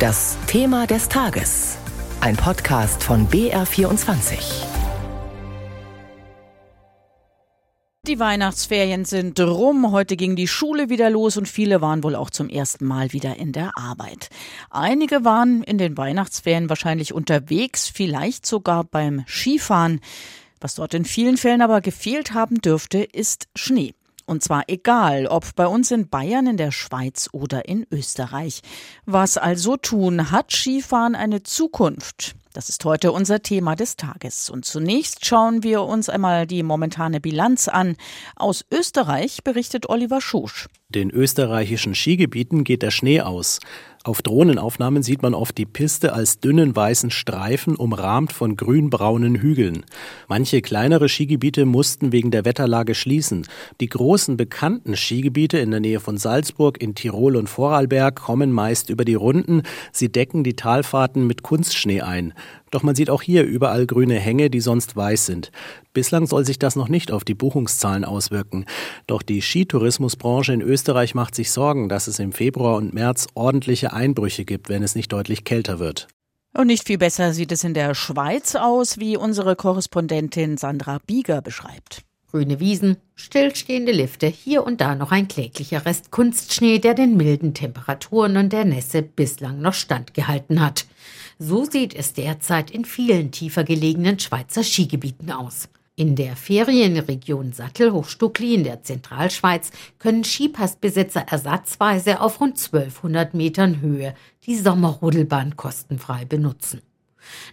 Das Thema des Tages. Ein Podcast von BR24. Die Weihnachtsferien sind rum. Heute ging die Schule wieder los und viele waren wohl auch zum ersten Mal wieder in der Arbeit. Einige waren in den Weihnachtsferien wahrscheinlich unterwegs, vielleicht sogar beim Skifahren. Was dort in vielen Fällen aber gefehlt haben dürfte, ist Schnee. Und zwar egal, ob bei uns in Bayern, in der Schweiz oder in Österreich. Was also tun? Hat Skifahren eine Zukunft? Das ist heute unser Thema des Tages. Und zunächst schauen wir uns einmal die momentane Bilanz an. Aus Österreich berichtet Oliver Schusch. Den österreichischen Skigebieten geht der Schnee aus. Auf Drohnenaufnahmen sieht man oft die Piste als dünnen weißen Streifen umrahmt von grünbraunen Hügeln. Manche kleinere Skigebiete mussten wegen der Wetterlage schließen. Die großen bekannten Skigebiete in der Nähe von Salzburg, in Tirol und Vorarlberg kommen meist über die Runden. Sie decken die Talfahrten mit Kunstschnee ein. Doch man sieht auch hier überall grüne Hänge, die sonst weiß sind. Bislang soll sich das noch nicht auf die Buchungszahlen auswirken. Doch die Skitourismusbranche in Österreich macht sich Sorgen, dass es im Februar und März ordentliche Einbrüche gibt, wenn es nicht deutlich kälter wird. Und nicht viel besser sieht es in der Schweiz aus, wie unsere Korrespondentin Sandra Bieger beschreibt. Grüne Wiesen, stillstehende Lifte, hier und da noch ein kläglicher Rest Kunstschnee, der den milden Temperaturen und der Nässe bislang noch standgehalten hat. So sieht es derzeit in vielen tiefer gelegenen Schweizer Skigebieten aus. In der Ferienregion Sattelhochstuckli in der Zentralschweiz können Skipassbesitzer ersatzweise auf rund 1200 Metern Höhe die Sommerrodelbahn kostenfrei benutzen.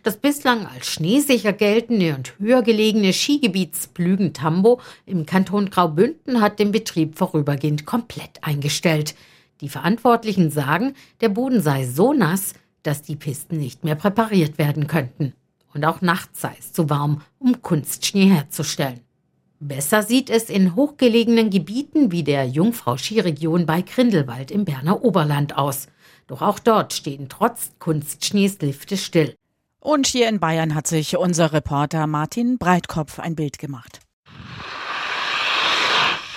Das bislang als schneesicher geltende und höher gelegene Skigebiet Splügen-Tambo im Kanton Graubünden hat den Betrieb vorübergehend komplett eingestellt. Die Verantwortlichen sagen, der Boden sei so nass, dass die Pisten nicht mehr präpariert werden könnten. Und auch nachts sei es zu warm, um Kunstschnee herzustellen. Besser sieht es in hochgelegenen Gebieten wie der Jungfrau-Skiregion bei Grindelwald im Berner Oberland aus. Doch auch dort stehen trotz Kunstschnees Lifte still. Und hier in Bayern hat sich unser Reporter Martin Breitkopf ein Bild gemacht.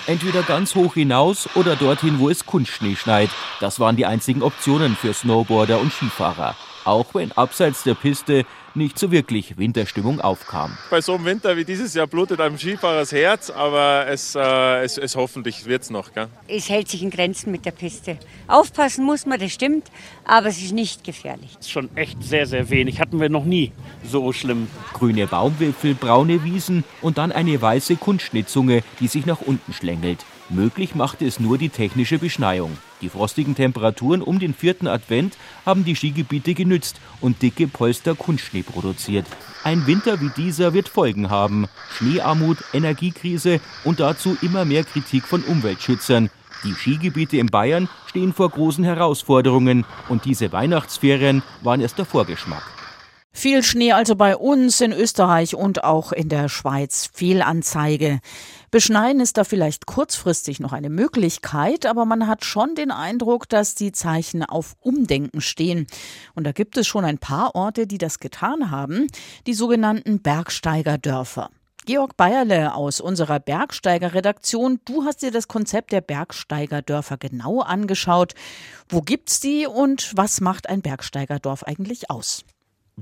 Entweder ganz hoch hinaus oder dorthin, wo es Kunstschnee schneit. Das waren die einzigen Optionen für Snowboarder und Skifahrer. Auch wenn abseits der Piste nicht so wirklich Winterstimmung aufkam. Bei so einem Winter wie dieses Jahr blutet einem Skifahrer das Herz, aber es, äh, es, es hoffentlich wird es noch. Gell? Es hält sich in Grenzen mit der Piste. Aufpassen muss man, das stimmt, aber es ist nicht gefährlich. Das ist schon echt sehr, sehr wenig. Hatten wir noch nie so schlimm. Grüne Baumwipfel, braune Wiesen und dann eine weiße Kunstschnittzunge, die sich nach unten schlängelt. Möglich machte es nur die technische Beschneiung. Die frostigen Temperaturen um den vierten Advent haben die Skigebiete genützt und dicke Polster Kunstschnee produziert. Ein Winter wie dieser wird Folgen haben. Schneearmut, Energiekrise und dazu immer mehr Kritik von Umweltschützern. Die Skigebiete in Bayern stehen vor großen Herausforderungen und diese Weihnachtsferien waren erst der Vorgeschmack. Viel Schnee also bei uns in Österreich und auch in der Schweiz. Fehlanzeige. Beschneiden ist da vielleicht kurzfristig noch eine Möglichkeit, aber man hat schon den Eindruck, dass die Zeichen auf Umdenken stehen. Und da gibt es schon ein paar Orte, die das getan haben, die sogenannten Bergsteigerdörfer. Georg Bayerle aus unserer Bergsteiger-Redaktion, du hast dir das Konzept der Bergsteigerdörfer genau angeschaut. Wo gibt's die und was macht ein Bergsteigerdorf eigentlich aus?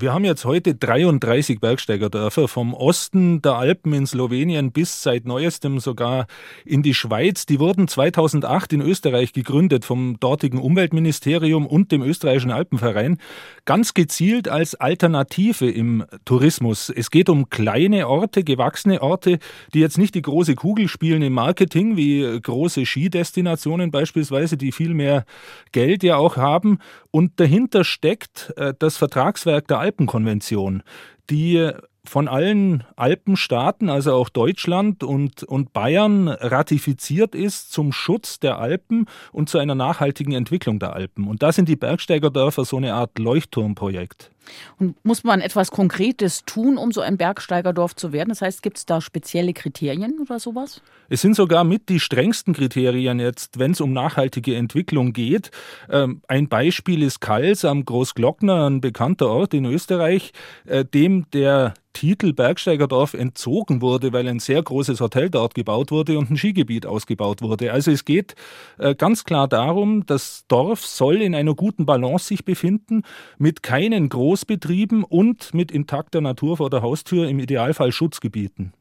Wir haben jetzt heute 33 Bergsteigerdörfer vom Osten der Alpen in Slowenien bis seit neuestem sogar in die Schweiz. Die wurden 2008 in Österreich gegründet vom dortigen Umweltministerium und dem österreichischen Alpenverein. Ganz gezielt als Alternative im Tourismus. Es geht um kleine Orte, gewachsene Orte, die jetzt nicht die große Kugel spielen im Marketing, wie große Skidestinationen beispielsweise, die viel mehr Geld ja auch haben. Und dahinter steckt äh, das Vertragswerk der Alpenkonvention, die von allen Alpenstaaten, also auch Deutschland und, und Bayern, ratifiziert ist zum Schutz der Alpen und zu einer nachhaltigen Entwicklung der Alpen. Und da sind die Bergsteigerdörfer so eine Art Leuchtturmprojekt. Und muss man etwas Konkretes tun, um so ein Bergsteigerdorf zu werden? Das heißt, gibt es da spezielle Kriterien oder sowas? Es sind sogar mit die strengsten Kriterien jetzt, wenn es um nachhaltige Entwicklung geht. Ähm, ein Beispiel ist Kals am Großglockner, ein bekannter Ort in Österreich, äh, dem der Titel Bergsteigerdorf entzogen wurde, weil ein sehr großes Hotel dort gebaut wurde und ein Skigebiet ausgebaut wurde. Also es geht äh, ganz klar darum, das Dorf soll in einer guten Balance sich befinden, mit keinen Großbetrieben und mit intakter Natur vor der Haustür, im Idealfall Schutzgebieten.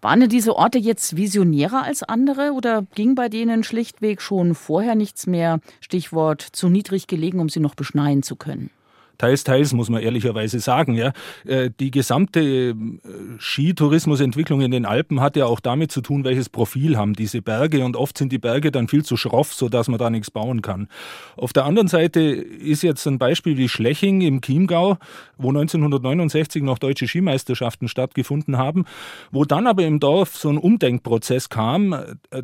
Waren diese Orte jetzt visionärer als andere oder ging bei denen schlichtweg schon vorher nichts mehr? Stichwort zu niedrig gelegen, um sie noch beschneien zu können. Teils, teils, muss man ehrlicherweise sagen. Ja. Äh, die gesamte äh, Skitourismusentwicklung in den Alpen hat ja auch damit zu tun, welches Profil haben diese Berge. Und oft sind die Berge dann viel zu schroff, sodass man da nichts bauen kann. Auf der anderen Seite ist jetzt ein Beispiel wie Schleching im Chiemgau, wo 1969 noch deutsche Skimeisterschaften stattgefunden haben, wo dann aber im Dorf so ein Umdenkprozess kam.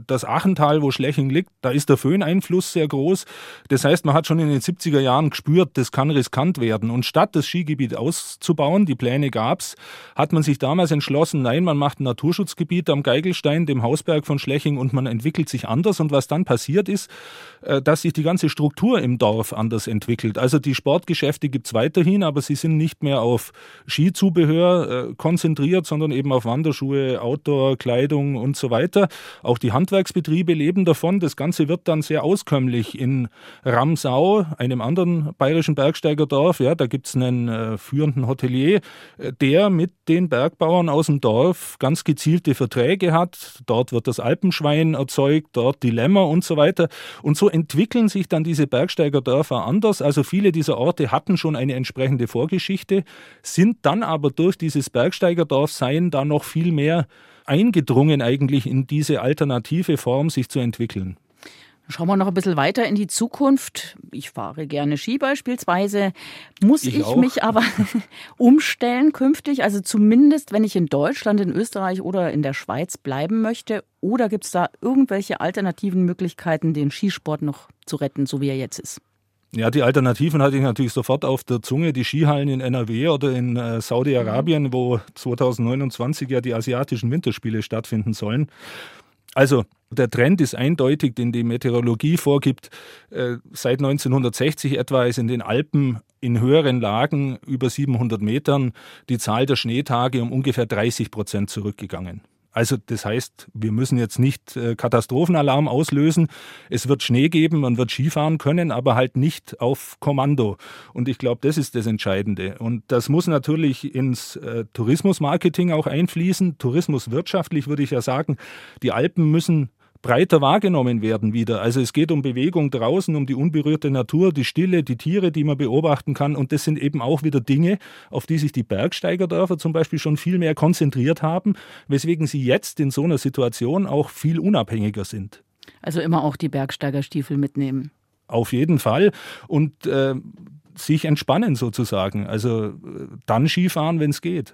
Das Achental, wo Schleching liegt, da ist der Föhneinfluss sehr groß. Das heißt, man hat schon in den 70er Jahren gespürt, das kann riskant werden. Und statt das Skigebiet auszubauen, die Pläne gab's, hat man sich damals entschlossen, nein, man macht ein Naturschutzgebiet am Geigelstein, dem Hausberg von Schleching und man entwickelt sich anders. Und was dann passiert ist, äh, dass sich die ganze Struktur im Dorf anders entwickelt. Also die Sportgeschäfte gibt's weiterhin, aber sie sind nicht mehr auf Skizubehör äh, konzentriert, sondern eben auf Wanderschuhe, Outdoor, Kleidung und so weiter. Auch die Handwerksbetriebe leben davon. Das Ganze wird dann sehr auskömmlich in Ramsau, einem anderen bayerischen Bergsteigerdorf, Dorf, ja, da gibt es einen äh, führenden Hotelier, äh, der mit den Bergbauern aus dem Dorf ganz gezielte Verträge hat. Dort wird das Alpenschwein erzeugt, dort die Lämmer und so weiter. Und so entwickeln sich dann diese Bergsteigerdörfer anders. Also viele dieser Orte hatten schon eine entsprechende Vorgeschichte, sind dann aber durch dieses Bergsteigerdorfsein da noch viel mehr eingedrungen eigentlich in diese alternative Form sich zu entwickeln. Schauen wir noch ein bisschen weiter in die Zukunft. Ich fahre gerne Ski beispielsweise. Muss ich, ich mich aber umstellen künftig? Also zumindest, wenn ich in Deutschland, in Österreich oder in der Schweiz bleiben möchte? Oder gibt es da irgendwelche alternativen Möglichkeiten, den Skisport noch zu retten, so wie er jetzt ist? Ja, die Alternativen hatte ich natürlich sofort auf der Zunge. Die Skihallen in NRW oder in äh, Saudi-Arabien, mhm. wo 2029 ja die asiatischen Winterspiele stattfinden sollen. Also der Trend ist eindeutig, den die Meteorologie vorgibt. Äh, seit 1960 etwa ist in den Alpen in höheren Lagen über 700 Metern die Zahl der Schneetage um ungefähr 30 Prozent zurückgegangen. Also das heißt, wir müssen jetzt nicht äh, Katastrophenalarm auslösen. Es wird Schnee geben, man wird Skifahren können, aber halt nicht auf Kommando. Und ich glaube, das ist das Entscheidende. Und das muss natürlich ins äh, Tourismusmarketing auch einfließen. Tourismuswirtschaftlich würde ich ja sagen, die Alpen müssen breiter wahrgenommen werden wieder. Also es geht um Bewegung draußen, um die unberührte Natur, die Stille, die Tiere, die man beobachten kann. Und das sind eben auch wieder Dinge, auf die sich die Bergsteigerdörfer zum Beispiel schon viel mehr konzentriert haben, weswegen sie jetzt in so einer Situation auch viel unabhängiger sind. Also immer auch die Bergsteigerstiefel mitnehmen. Auf jeden Fall. Und äh, sich entspannen sozusagen. Also äh, dann Skifahren, wenn es geht.